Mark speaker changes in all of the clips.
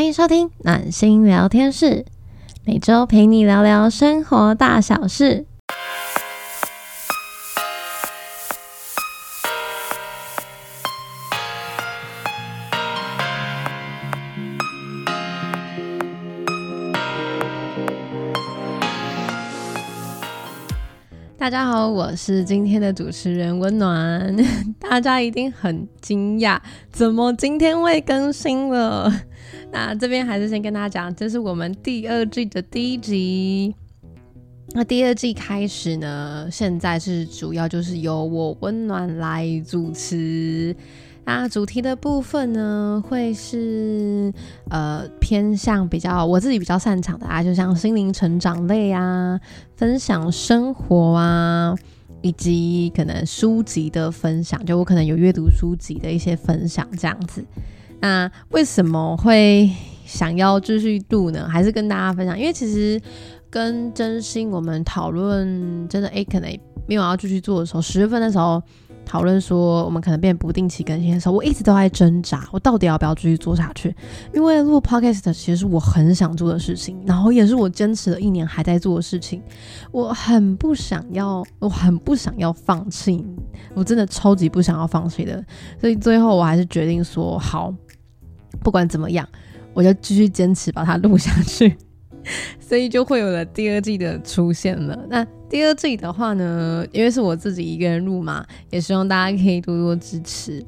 Speaker 1: 欢迎收听暖心聊天室，每周陪你聊聊生活大小事。大家好，我是今天的主持人温暖。大家一定很惊讶，怎么今天会更新了？那这边还是先跟大家讲，这是我们第二季的第一集。那第二季开始呢，现在是主要就是由我温暖来主持。那主题的部分呢，会是呃偏向比较我自己比较擅长的啊，就像心灵成长类啊，分享生活啊，以及可能书籍的分享，就我可能有阅读书籍的一些分享这样子。那为什么会想要继续录呢？还是跟大家分享，因为其实跟真心我们讨论真的诶，可能没有要继续做的时候，十月份的时候。讨论说我们可能变不定期更新的时候，我一直都在挣扎，我到底要不要继续做下去？因为录 podcast 其实是我很想做的事情，然后也是我坚持了一年还在做的事情，我很不想要，我很不想要放弃，我真的超级不想要放弃的，所以最后我还是决定说好，不管怎么样，我就继续坚持把它录下去。所以就会有了第二季的出现了。那第二季的话呢，因为是我自己一个人录嘛，也希望大家可以多多支持。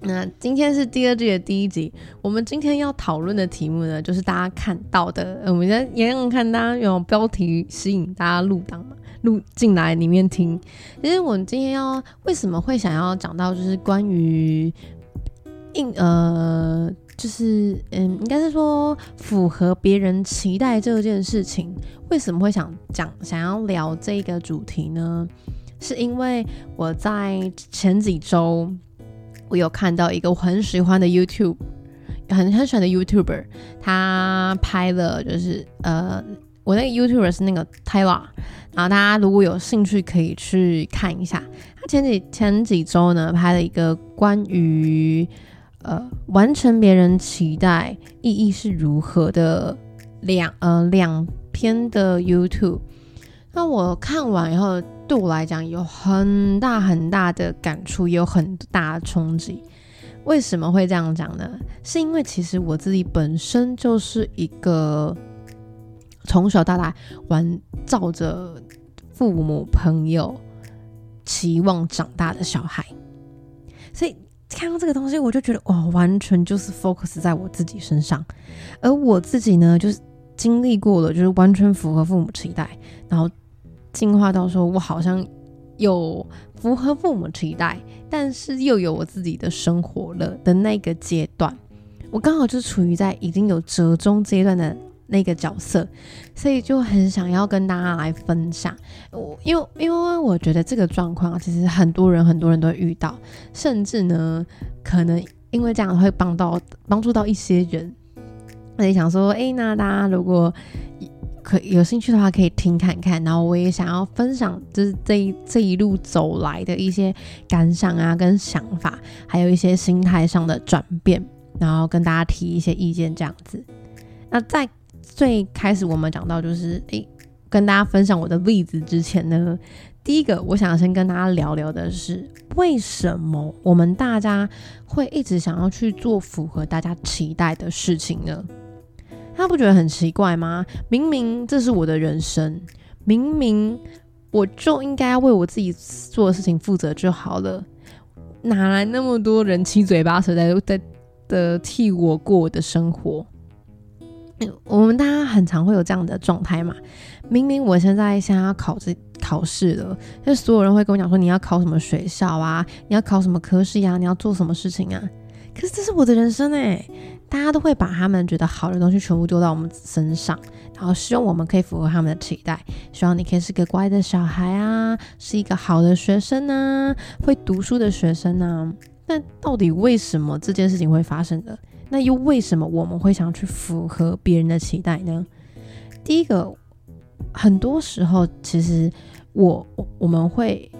Speaker 1: 那今天是第二季的第一集，我们今天要讨论的题目呢，就是大家看到的，我们在也让看大家用标题吸引大家入档嘛，录进来里面听。其实我们今天要为什么会想要讲到，就是关于应呃。就是嗯，应该是说符合别人期待这件事情，为什么会想讲想要聊这个主题呢？是因为我在前几周我有看到一个我很喜欢的 YouTube，很很喜欢的 YouTuber，他拍了就是呃，我那个 YouTuber 是那个 Tyler，然后大家如果有兴趣可以去看一下，他前几前几周呢拍了一个关于。呃，完成别人期待意义是如何的两呃两篇的 YouTube，那我看完以后，对我来讲有很大很大的感触，也有很大的冲击。为什么会这样讲呢？是因为其实我自己本身就是一个从小到大玩照着父母朋友期望长大的小孩，所以。看到这个东西，我就觉得哇，完全就是 focus 在我自己身上，而我自己呢，就是经历过了，就是完全符合父母期待，然后进化到说我好像有符合父母期待，但是又有我自己的生活了的那个阶段，我刚好就处于在已经有折中阶段的。那个角色，所以就很想要跟大家来分享。我因为因为我觉得这个状况其实很多人很多人都遇到，甚至呢，可能因为这样会帮到帮助到一些人。那你想说，哎，那大家如果可有兴趣的话，可以听看看。然后我也想要分享，就是这一这一路走来的一些感想啊，跟想法，还有一些心态上的转变，然后跟大家提一些意见，这样子。那在最开始我们讲到就是诶，跟大家分享我的例子之前呢，第一个我想先跟大家聊聊的是，为什么我们大家会一直想要去做符合大家期待的事情呢？他不觉得很奇怪吗？明明这是我的人生，明明我就应该为我自己做的事情负责就好了，哪来那么多人七嘴八舌在在的替我过我的生活？我们大家很常会有这样的状态嘛？明明我现在想要考这考试了，就所有人会跟我讲说你要考什么学校啊，你要考什么科室呀，你要做什么事情啊？可是这是我的人生哎，大家都会把他们觉得好的东西全部丢到我们身上，然后希望我们可以符合他们的期待，希望你可以是个乖的小孩啊，是一个好的学生啊，会读书的学生啊。但到底为什么这件事情会发生的？那又为什么我们会想去符合别人的期待呢？第一个，很多时候其实我我们会，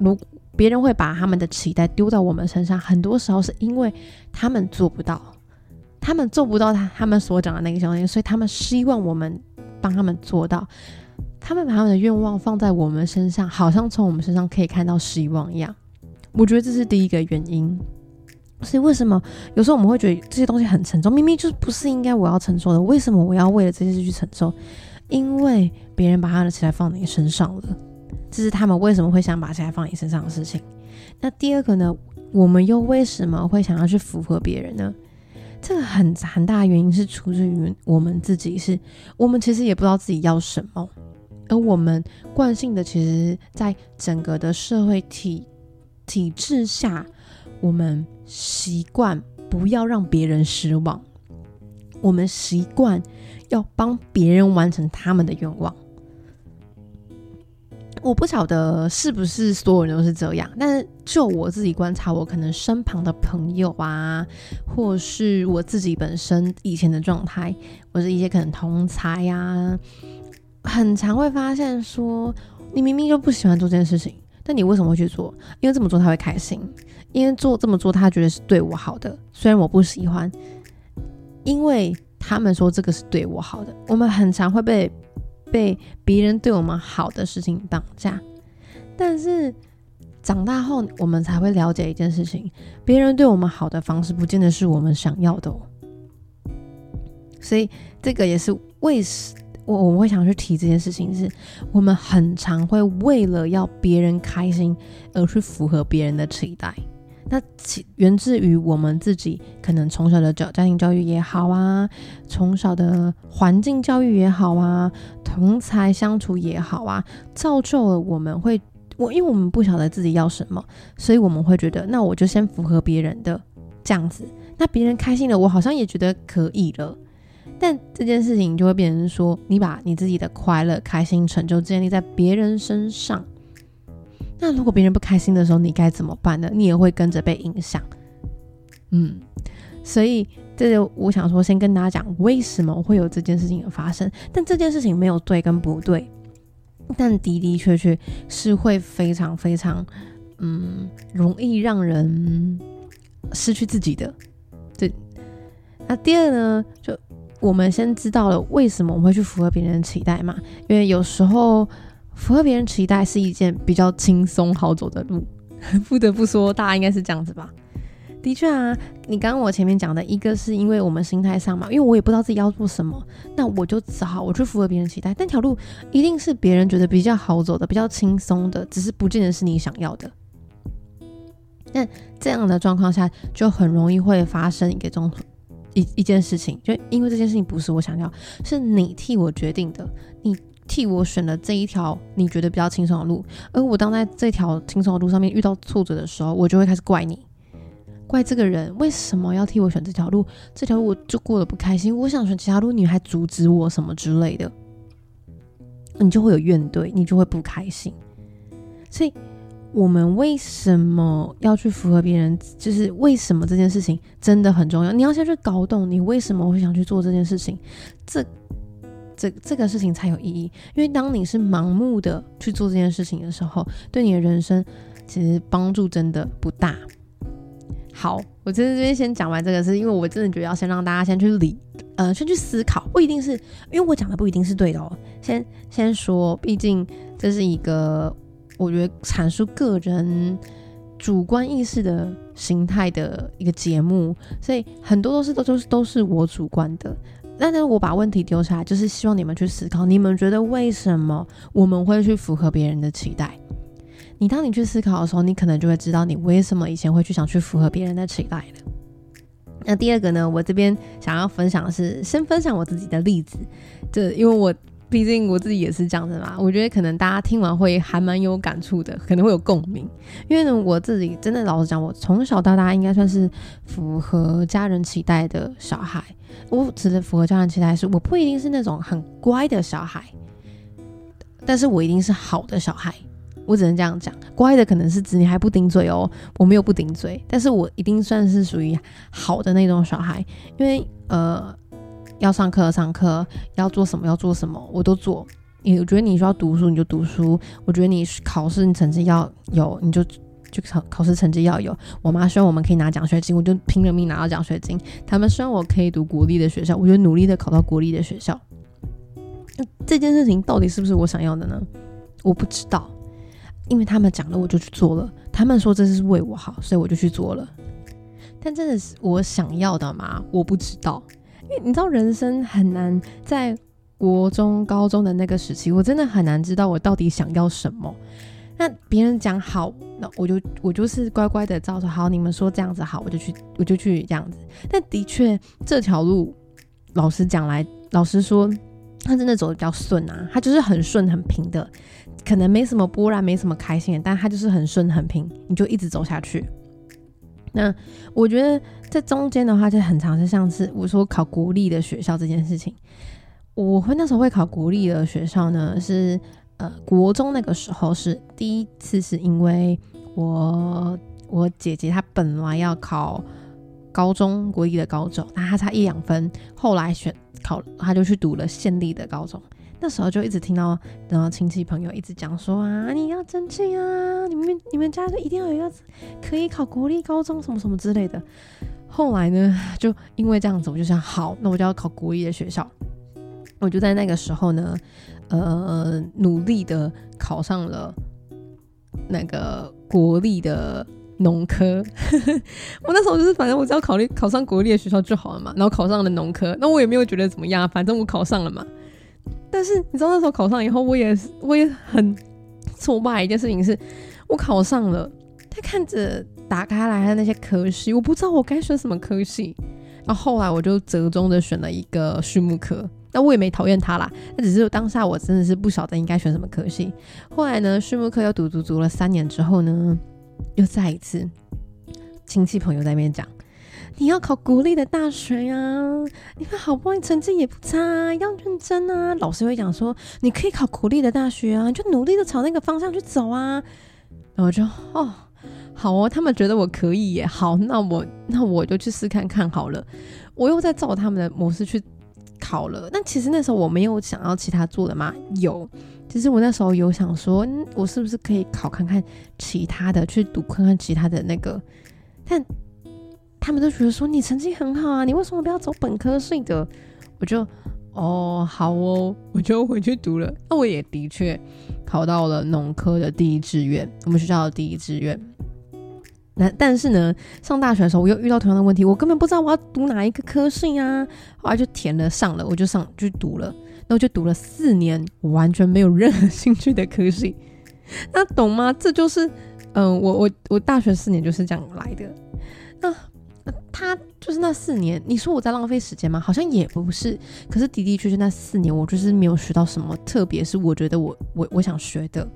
Speaker 1: 如别人会把他们的期待丢到我们身上，很多时候是因为他们做不到，他们做不到他他们所讲的那个东西，所以他们希望我们帮他们做到。他们把他们的愿望放在我们身上，好像从我们身上可以看到希望一样。我觉得这是第一个原因。所以为什么有时候我们会觉得这些东西很沉重？明明就是不是应该我要承受的，为什么我要为了这件事去承受？因为别人把他的期待放你身上了，这是他们为什么会想把期待放你身上的事情。那第二个呢？我们又为什么会想要去符合别人呢？这个很很大的原因是出自于我们自己，是我们其实也不知道自己要什么，而我们惯性的其实，在整个的社会体体制下，我们习惯不要让别人失望，我们习惯要帮别人完成他们的愿望。我不晓得是不是所有人都是这样，但是就我自己观察，我可能身旁的朋友啊，或是我自己本身以前的状态，或者一些可能同才呀，很常会发现说，你明明就不喜欢做这件事情，但你为什么会去做？因为这么做他会开心，因为做这么做他觉得是对我好的，虽然我不喜欢，因为他们说这个是对我好的，我们很常会被。被别人对我们好的事情绑架，但是长大后我们才会了解一件事情：别人对我们好的方式，不见得是我们想要的哦。所以这个也是为什我我们会想去提这件事情，是我们很常会为了要别人开心而去符合别人的期待。那起源自于我们自己，可能从小的教家庭教育也好啊，从小的环境教育也好啊，同才相处也好啊，造就了我们会我，因为我们不晓得自己要什么，所以我们会觉得，那我就先符合别人的这样子，那别人开心了，我好像也觉得可以了。但这件事情就会变成说，你把你自己的快乐、开心、成就建立在别人身上。那如果别人不开心的时候，你该怎么办呢？你也会跟着被影响。嗯，所以这就我想说，先跟大家讲为什么会有这件事情的发生。但这件事情没有对跟不对，但的的确确是会非常非常嗯容易让人失去自己的。对。那第二呢，就我们先知道了为什么我们会去符合别人的期待嘛？因为有时候。符合别人期待是一件比较轻松好走的路，不得不说，大家应该是这样子吧？的确啊，你刚刚我前面讲的一个是因为我们心态上嘛，因为我也不知道自己要做什么，那我就只好我去符合别人期待，但条路一定是别人觉得比较好走的、比较轻松的，只是不见得是你想要的。那这样的状况下，就很容易会发生一个种一一件事情，就因为这件事情不是我想要，是你替我决定的，替我选了这一条你觉得比较轻松的路，而我当在这条轻松的路上面遇到挫折的时候，我就会开始怪你，怪这个人为什么要替我选这条路？这条路我就过得不开心，我想选其他路，你还阻止我什么之类的，你就会有怨怼，你就会不开心。所以，我们为什么要去符合别人？就是为什么这件事情真的很重要？你要先去搞懂你为什么会想去做这件事情。这。这这个事情才有意义，因为当你是盲目的去做这件事情的时候，对你的人生其实帮助真的不大。好，我在这边先讲完这个，是因为我真的觉得要先让大家先去理，呃，先去思考，不一定是因为我讲的不一定是对的哦。先先说，毕竟这是一个我觉得阐述个人主观意识的形态的一个节目，所以很多都是都都是都是我主观的。但是我把问题丢出来，就是希望你们去思考，你们觉得为什么我们会去符合别人的期待？你当你去思考的时候，你可能就会知道你为什么以前会去想去符合别人的期待了。那第二个呢，我这边想要分享的是，先分享我自己的例子，就因为我。毕竟我自己也是这样子嘛，我觉得可能大家听完会还蛮有感触的，可能会有共鸣。因为呢，我自己真的老实讲，我从小到大应该算是符合家人期待的小孩。我指的符合家人期待是，我不一定是那种很乖的小孩，但是我一定是好的小孩。我只能这样讲，乖的可能是指你还不顶嘴哦，我没有不顶嘴，但是我一定算是属于好的那种小孩，因为呃。要上课上课，要做什么要做什么，我都做。你我觉得你需要读书你就读书，我觉得你考试你成绩要有你就就考考试成绩要有。我妈希望我们可以拿奖学金，我就拼了命拿到奖学金。他们希望我可以读国立的学校，我就努力的考到国立的学校。这件事情到底是不是我想要的呢？我不知道，因为他们讲了，我就去做了。他们说这是为我好，所以我就去做了。但真的是我想要的吗？我不知道，你知道，人生很难在国中、高中的那个时期，我真的很难知道我到底想要什么。那别人讲好，那我就我就是乖乖的照着好，你们说这样子好，我就去我就去这样子。但的确，这条路，老实讲来，老实说。他真的走的比较顺啊，他就是很顺很平的，可能没什么波澜，没什么开心，但他就是很顺很平，你就一直走下去。那我觉得在中间的话，就很长，就像是我说考国立的学校这件事情，我会那时候会考国立的学校呢，是呃国中那个时候是第一次，是因为我我姐姐她本来要考高中国立的高中，那她差一两分，后来选。考，她就去读了县立的高中。那时候就一直听到，然后亲戚朋友一直讲说啊，你要争气啊，你们你们家就一定要有一个可以考国立高中什么什么之类的。后来呢，就因为这样子，我就想，好，那我就要考国立的学校。我就在那个时候呢，呃，努力的考上了那个国立的。农科，我那时候就是反正我只要考虑考上国立的学校就好了嘛，然后考上了农科，那我也没有觉得怎么样，反正我考上了嘛。但是你知道那时候考上以后，我也我也很挫败一件事情是，我考上了，他看着打开来的那些科系，我不知道我该选什么科系。然后后来我就折中的选了一个畜牧科，那我也没讨厌他啦，那只是当下我真的是不晓得应该选什么科系。后来呢，畜牧科又读读读了三年之后呢。又再一次，亲戚朋友在那边讲，你要考国立的大学呀，你看好不容易成绩也不差，要认真啊。老师会讲说，你可以考国立的大学啊，就努力的朝那个方向去走啊。然后就哦，好哦，他们觉得我可以耶，好，那我那我就去试看看好了。我又在照他们的模式去考了。但其实那时候我没有想要其他做的吗？有。其实我那时候有想说，我是不是可以考看看其他的，去读看看其他的那个，但他们都觉得说你成绩很好啊，你为什么不要走本科系的？我就哦好哦，我就回去读了。那我也的确考到了农科的第一志愿，我们学校的第一志愿。那但是呢，上大学的时候我又遇到同样的问题，我根本不知道我要读哪一个科系啊，后来就填了上了，我就上就读了。那我就读了四年，完全没有任何兴趣的科系，那懂吗？这就是，嗯，我我我大学四年就是这样来的。那他就是那四年，你说我在浪费时间吗？好像也不是。可是的的确确那四年，我就是没有学到什么，特别是我觉得我我我想学的。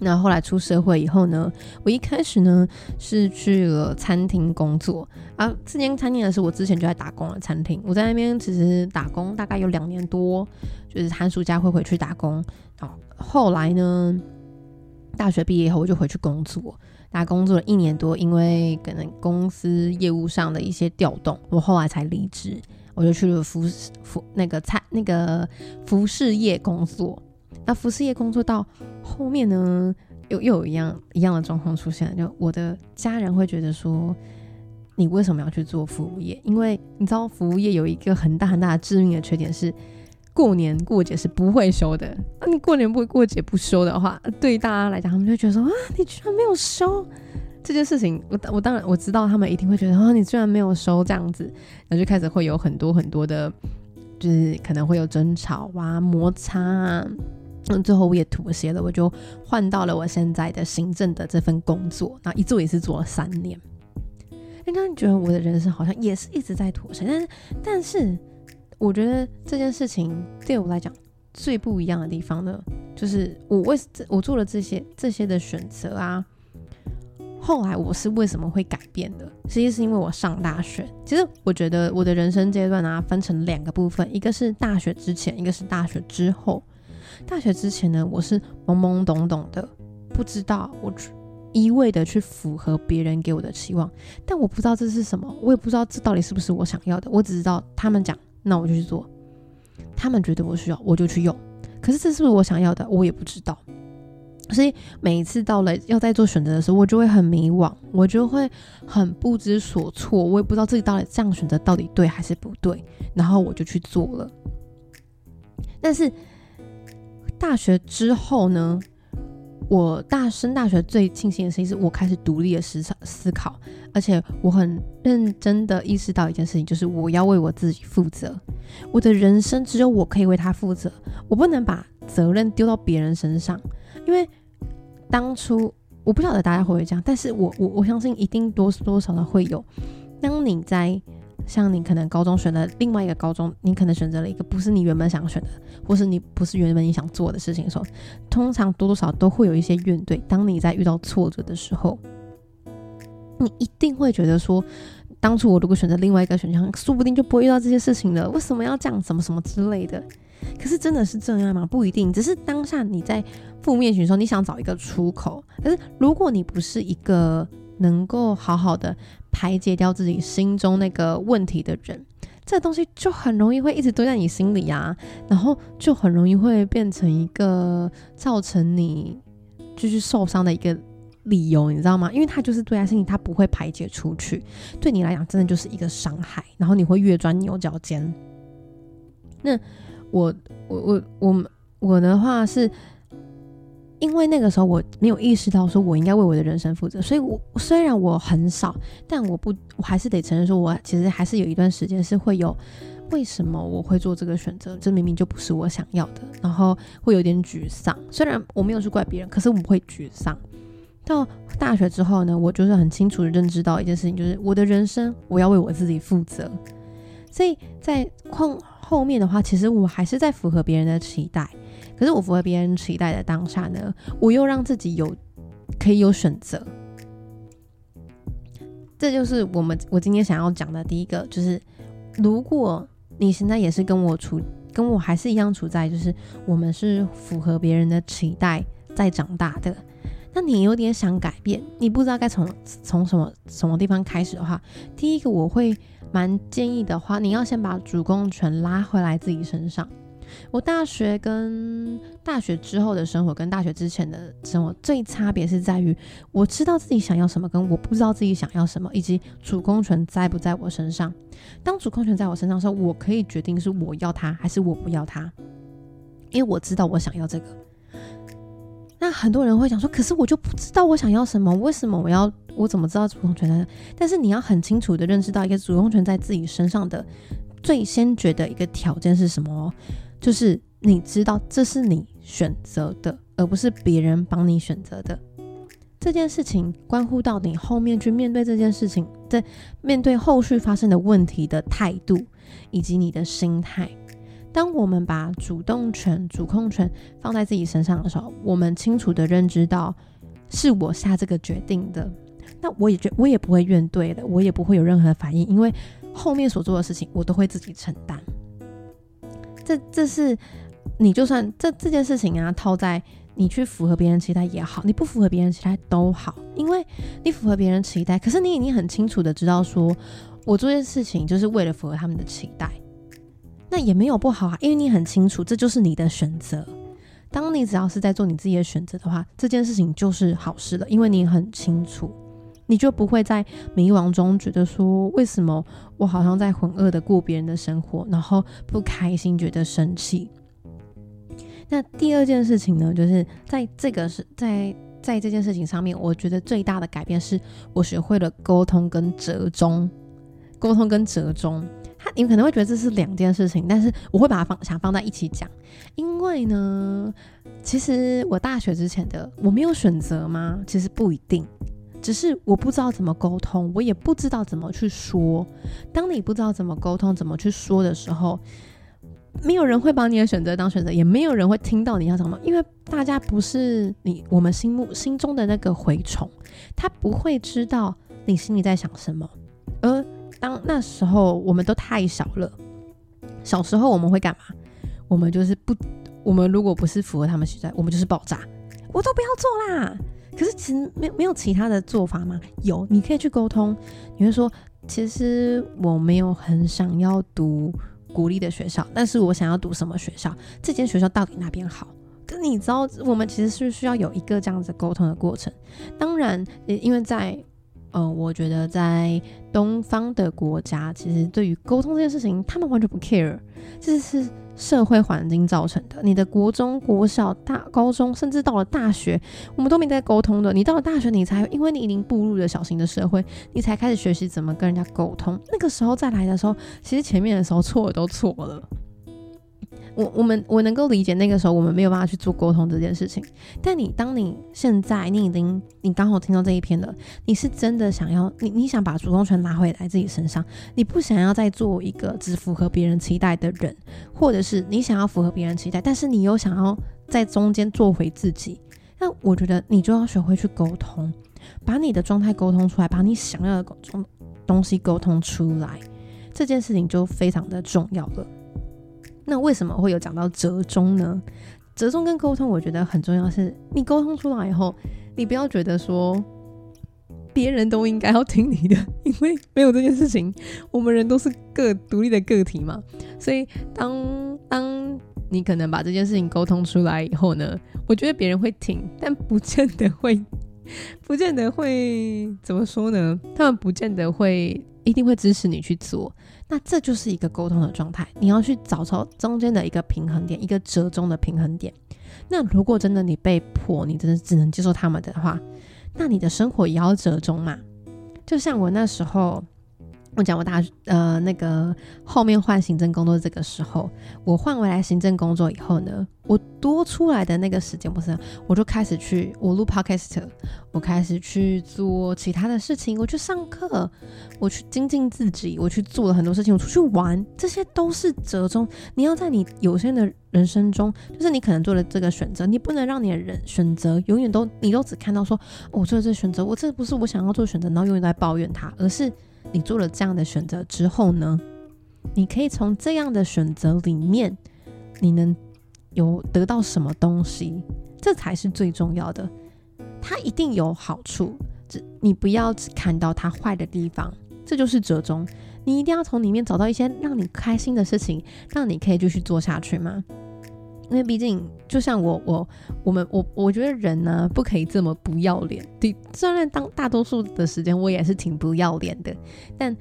Speaker 1: 那后来出社会以后呢，我一开始呢是去了餐厅工作啊。这间餐厅呢是我之前就在打工的餐厅，我在那边其实打工大概有两年多，就是寒暑假会回去打工。然后后来呢，大学毕业以后我就回去工作，打工作了一年多，因为可能公司业务上的一些调动，我后来才离职，我就去了服服那个餐那个服饰业工作。那服饰业工作到后面呢，又又有一样一样的状况出现，就我的家人会觉得说，你为什么要去做服务业？因为你知道服务业有一个很大很大的致命的缺点是，过年过节是不会收的。那你过年不过节不收的话，对大家来讲，他们就觉得说啊，你居然没有收这件事情。我我当然我知道他们一定会觉得啊，你居然没有收这样子，然后就开始会有很多很多的，就是可能会有争吵啊、摩擦啊。嗯，最后我也妥协了，我就换到了我现在的行政的这份工作，那一做也是做了三年。人家觉得我的人生好像也是一直在妥协，但是，但是我觉得这件事情对我来讲最不一样的地方呢，就是我为我做了这些这些的选择啊，后来我是为什么会改变的？实际是因为我上大学。其实我觉得我的人生阶段啊，分成两个部分，一个是大学之前，一个是大学之后。大学之前呢，我是懵懵懂懂的，不知道我一味的去符合别人给我的期望，但我不知道这是什么，我也不知道这到底是不是我想要的。我只知道他们讲，那我就去做；他们觉得我需要，我就去用。可是这是不是我想要的，我也不知道。所以每一次到了要在做选择的时候，我就会很迷惘，我就会很不知所措，我也不知道自己到底这样选择到底对还是不对，然后我就去做了。但是大学之后呢，我大升大学最庆幸的事情是我开始独立的思考思考，而且我很认真的意识到一件事情，就是我要为我自己负责，我的人生只有我可以为他负责，我不能把责任丢到别人身上。因为当初我不晓得大家会不会这样，但是我我我相信一定多多少少会有。当你在像你可能高中选的另外一个高中，你可能选择了一个不是你原本想选的，或是你不是原本你想做的事情的时候，通常多多少都会有一些怨怼。当你在遇到挫折的时候，你一定会觉得说，当初我如果选择另外一个选项，说不定就不会遇到这些事情了。为什么要这样？什么什么之类的。可是真的是这样吗？不一定，只是当下你在负面情绪时候，你想找一个出口。可是如果你不是一个能够好好的排解掉自己心中那个问题的人，这东西就很容易会一直堆在你心里啊，然后就很容易会变成一个造成你继续受伤的一个理由，你知道吗？因为它就是堆在心里，它不会排解出去，对你来讲真的就是一个伤害，然后你会越钻牛角尖。那。我我我我我的话是，因为那个时候我没有意识到说我应该为我的人生负责，所以我虽然我很少，但我不我还是得承认说，我其实还是有一段时间是会有为什么我会做这个选择，这明明就不是我想要的，然后会有点沮丧。虽然我没有去怪别人，可是我会沮丧。到大学之后呢，我就是很清楚的认知到一件事情，就是我的人生我要为我自己负责，所以在况。后面的话，其实我还是在符合别人的期待，可是我符合别人期待的当下呢，我又让自己有可以有选择。这就是我们我今天想要讲的第一个，就是如果你现在也是跟我处，跟我还是一样处在，就是我们是符合别人的期待在长大的，那你有点想改变，你不知道该从从什么什么地方开始的话，第一个我会。蛮建议的话，你要先把主控权拉回来自己身上。我大学跟大学之后的生活，跟大学之前的生活最差别是在于，我知道自己想要什么，跟我不知道自己想要什么，以及主控权在不在我身上。当主控权在我身上的时候，我可以决定是我要它还是我不要它，因为我知道我想要这个。那很多人会想说，可是我就不知道我想要什么，为什么我要？我怎么知道主动权在？但是你要很清楚的认识到一个主动权在自己身上的最先决的一个条件是什么？就是你知道这是你选择的，而不是别人帮你选择的。这件事情关乎到你后面去面对这件事情，在面对后续发生的问题的态度以及你的心态。当我们把主动权、主控权放在自己身上的时候，我们清楚的认知到是我下这个决定的。那我也觉我也不会怨对的，我也不会有任何的反应，因为后面所做的事情我都会自己承担。这这是你就算这这件事情啊，套在你去符合别人期待也好，你不符合别人期待都好，因为你符合别人期待，可是你已经很清楚的知道说，我做这件事情就是为了符合他们的期待，那也没有不好啊，因为你很清楚这就是你的选择。当你只要是在做你自己的选择的话，这件事情就是好事了，因为你很清楚。你就不会在迷惘中觉得说，为什么我好像在浑噩的过别人的生活，然后不开心，觉得生气。那第二件事情呢，就是在这个是在在这件事情上面，我觉得最大的改变是我学会了沟通跟折中。沟通跟折中，他你可能会觉得这是两件事情，但是我会把它放想放在一起讲，因为呢，其实我大学之前的我没有选择吗？其实不一定。只是我不知道怎么沟通，我也不知道怎么去说。当你不知道怎么沟通、怎么去说的时候，没有人会把你的选择当选择，也没有人会听到你要什么，因为大家不是你我们心目心中的那个蛔虫，他不会知道你心里在想什么。而当那时候我们都太小了，小时候我们会干嘛？我们就是不，我们如果不是符合他们期待，我们就是爆炸，我都不要做啦。可是其实没没有其他的做法吗？有，你可以去沟通。你会说，其实我没有很想要读国立的学校，但是我想要读什么学校？这间学校到底哪边好？可你知道，我们其实是需要有一个这样子沟通的过程。当然，因为在呃，我觉得在东方的国家，其实对于沟通这件事情，他们完全不 care，这是社会环境造成的。你的国中、国小、大高中，甚至到了大学，我们都没在沟通的。你到了大学，你才因为你已经步入了小型的社会，你才开始学习怎么跟人家沟通。那个时候再来的时候，其实前面的时候错的都错了。我我们我能够理解那个时候我们没有办法去做沟通这件事情，但你当你现在你已经你刚好听到这一篇了，你是真的想要你你想把主动权拿回来自己身上，你不想要再做一个只符合别人期待的人，或者是你想要符合别人期待，但是你又想要在中间做回自己，那我觉得你就要学会去沟通，把你的状态沟通出来，把你想要的东东西沟通出来，这件事情就非常的重要了。那为什么会有讲到折中呢？折中跟沟通，我觉得很重要。是你沟通出来以后，你不要觉得说别人都应该要听你的，因为没有这件事情。我们人都是个独立的个体嘛，所以当当你可能把这件事情沟通出来以后呢，我觉得别人会听，但不见得会，不见得会怎么说呢？他们不见得会一定会支持你去做。那这就是一个沟通的状态，你要去找出中间的一个平衡点，一个折中的平衡点。那如果真的你被迫，你真的只能接受他们的话，那你的生活也要折中嘛。就像我那时候。我讲我大呃那个后面换行政工作这个时候，我换回来行政工作以后呢，我多出来的那个时间不是，我就开始去我录 podcast，我开始去做其他的事情，我去上课，我去精进自己，我去做了很多事情，我出去玩，这些都是折中。你要在你有限的人生中，就是你可能做了这个选择，你不能让你的人选择永远都你都只看到说，我做了这选择，我这不是我想要做选择，然后永远在抱怨它，而是。你做了这样的选择之后呢？你可以从这样的选择里面，你能有得到什么东西？这才是最重要的。它一定有好处，只你不要只看到它坏的地方，这就是折中。你一定要从里面找到一些让你开心的事情，让你可以继续做下去吗？因为毕竟，就像我我我们我我觉得人呢不可以这么不要脸。对，虽然当大多数的时间我也是挺不要脸的，但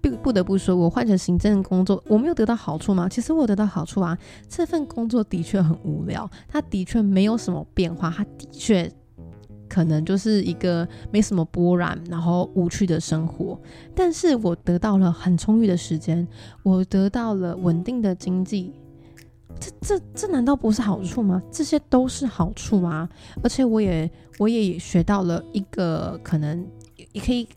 Speaker 1: 不不得不说，我换成行政工作，我没有得到好处吗？其实我得到好处啊。这份工作的确很无聊，它的确没有什么变化，它的确可能就是一个没什么波澜，然后无趣的生活。但是我得到了很充裕的时间，我得到了稳定的经济。这这这难道不是好处吗？这些都是好处啊！而且我也我也学到了一个可能也可以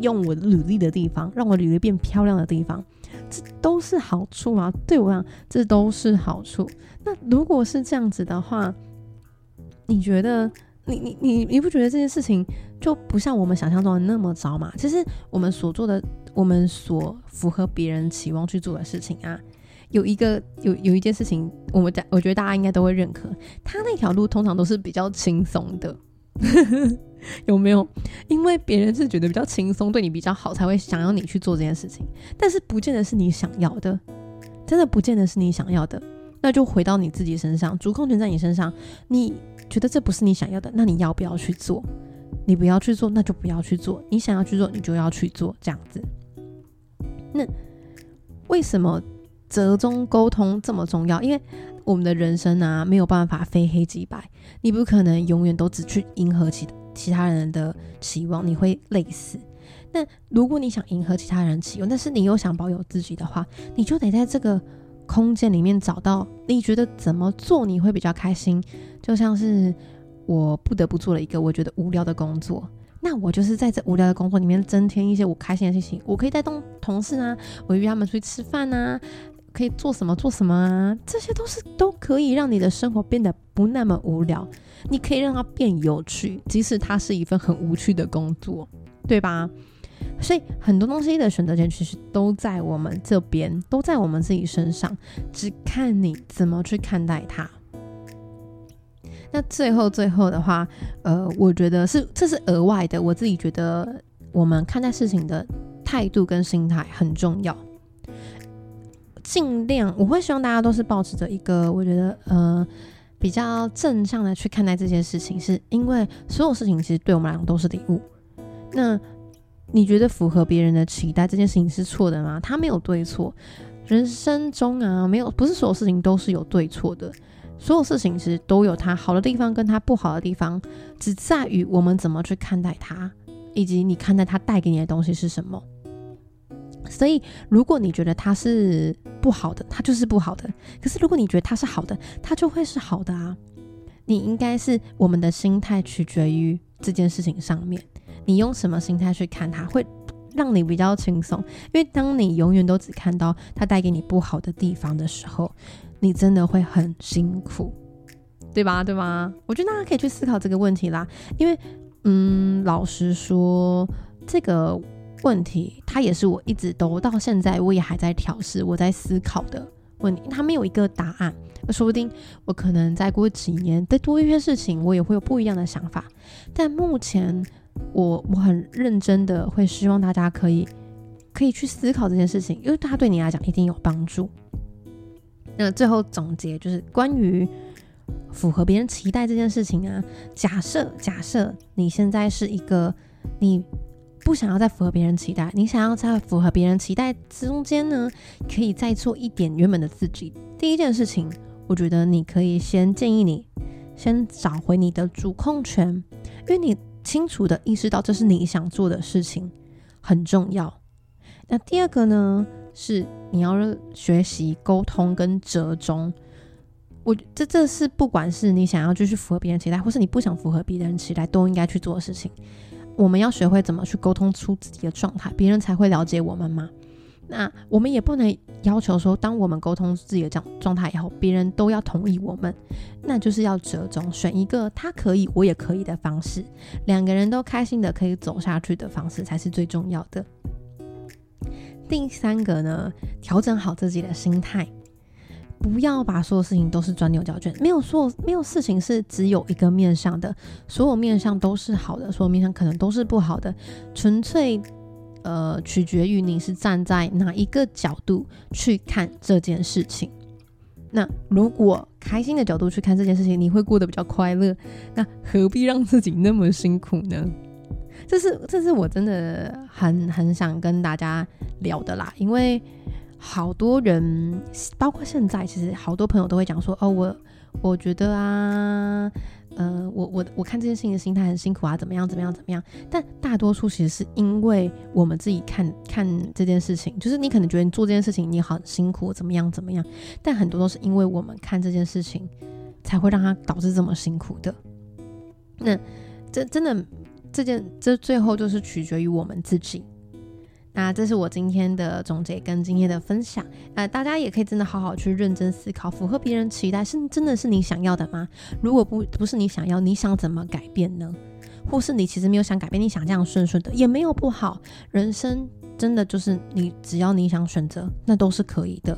Speaker 1: 用我履历的地方，让我履历变漂亮的地方，这都是好处啊！对我讲，这都是好处。那如果是这样子的话，你觉得你你你你不觉得这件事情就不像我们想象中的那么糟吗？其实我们所做的，我们所符合别人期望去做的事情啊。有一个有有一件事情，我们我觉得大家应该都会认可，他那条路通常都是比较轻松的，有没有？因为别人是觉得比较轻松，对你比较好，才会想要你去做这件事情。但是不见得是你想要的，真的不见得是你想要的。那就回到你自己身上，主控权在你身上。你觉得这不是你想要的，那你要不要去做？你不要去做，那就不要去做。你想要去做，你就要去做，这样子。那为什么？折中沟通这么重要，因为我们的人生啊没有办法非黑即白，你不可能永远都只去迎合其其他人的期望，你会累死。那如果你想迎合其他人期望，但是你又想保有自己的话，你就得在这个空间里面找到你觉得怎么做你会比较开心。就像是我不得不做了一个我觉得无聊的工作。那我就是在这无聊的工作里面增添一些我开心的事情，我可以带动同事啊，我约他们出去吃饭啊，可以做什么做什么啊，这些都是都可以让你的生活变得不那么无聊，你可以让它变有趣，即使它是一份很无趣的工作，对吧？所以很多东西的选择权其实都在我们这边，都在我们自己身上，只看你怎么去看待它。那最后最后的话，呃，我觉得是这是额外的。我自己觉得，我们看待事情的态度跟心态很重要。尽量我会希望大家都是保持着一个我觉得呃比较正向的去看待这件事情，是因为所有事情其实对我们来讲都是礼物。那你觉得符合别人的期待这件事情是错的吗？它没有对错，人生中啊，没有不是所有事情都是有对错的，所有事情其实都有它好的地方跟它不好的地方，只在于我们怎么去看待它，以及你看待它带给你的东西是什么。所以，如果你觉得它是不好的，它就是不好的。可是，如果你觉得它是好的，它就会是好的啊。你应该是我们的心态取决于这件事情上面，你用什么心态去看它，会让你比较轻松。因为当你永远都只看到它带给你不好的地方的时候，你真的会很辛苦，对吧？对吗？我觉得大家可以去思考这个问题啦。因为，嗯，老实说，这个。问题，它也是我一直都到现在我也还在调试，我在思考的问题，它没有一个答案。说不定我可能再过几年再多一些事情，我也会有不一样的想法。但目前我我很认真的会希望大家可以可以去思考这件事情，因为它对你来讲一定有帮助。那最后总结就是关于符合别人期待这件事情啊，假设假设你现在是一个你。不想要再符合别人期待，你想要在符合别人期待之中间呢，可以再做一点原本的自己。第一件事情，我觉得你可以先建议你先找回你的主控权，因为你清楚的意识到这是你想做的事情很重要。那第二个呢，是你要学习沟通跟折中。我这这是不管是你想要继续符合别人期待，或是你不想符合别人期待，都应该去做的事情。我们要学会怎么去沟通出自己的状态，别人才会了解我们吗？那我们也不能要求说，当我们沟通自己的这样状态以后，别人都要同意我们，那就是要折中，选一个他可以，我也可以的方式，两个人都开心的可以走下去的方式才是最重要的。第三个呢，调整好自己的心态。不要把所有事情都是钻牛角尖，没有说没有事情是只有一个面向的，所有面向都是好的，所有面向可能都是不好的，纯粹呃取决于你是站在哪一个角度去看这件事情。那如果开心的角度去看这件事情，你会过得比较快乐，那何必让自己那么辛苦呢？这是这是我真的很很想跟大家聊的啦，因为。好多人，包括现在，其实好多朋友都会讲说：“哦，我我觉得啊，呃，我我我看这件事情的心态很辛苦啊，怎么样怎么样怎么样。”但大多数其实是因为我们自己看 看这件事情，就是你可能觉得你做这件事情你很辛苦，怎么样怎么样。但很多都是因为我们看这件事情，才会让它导致这么辛苦的。那这真的这件这最后就是取决于我们自己。那这是我今天的总结跟今天的分享，呃，大家也可以真的好好去认真思考，符合别人期待是真的是你想要的吗？如果不不是你想要，你想怎么改变呢？或是你其实没有想改变，你想这样顺顺的也没有不好，人生真的就是你只要你想选择，那都是可以的。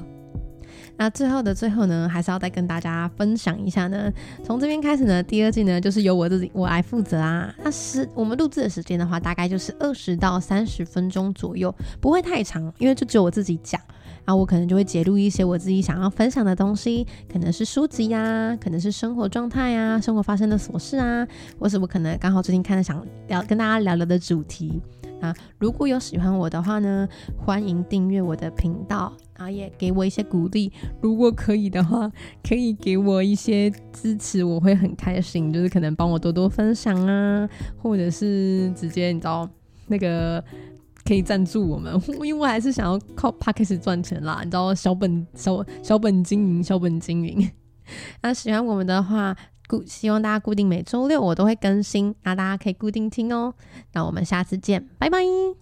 Speaker 1: 那最后的最后呢，还是要再跟大家分享一下呢。从这边开始呢，第二季呢就是由我自己我来负责啊。那时我们录制的时间的话，大概就是二十到三十分钟左右，不会太长，因为就只有我自己讲。然后我可能就会截录一些我自己想要分享的东西，可能是书籍呀，可能是生活状态呀，生活发生的琐事啊，或是我可能刚好最近看的想聊跟大家聊聊的主题。啊，如果有喜欢我的话呢，欢迎订阅我的频道，然后也给我一些鼓励。如果可以的话，可以给我一些支持，我会很开心。就是可能帮我多多分享啊，或者是直接你知道那个可以赞助我们，因为我还是想要靠 p a c k a g e 赚钱啦。你知道小本小小本经营，小本经营。那喜欢我们的话。固希望大家固定每周六我都会更新，那大家可以固定听哦。那我们下次见，拜拜。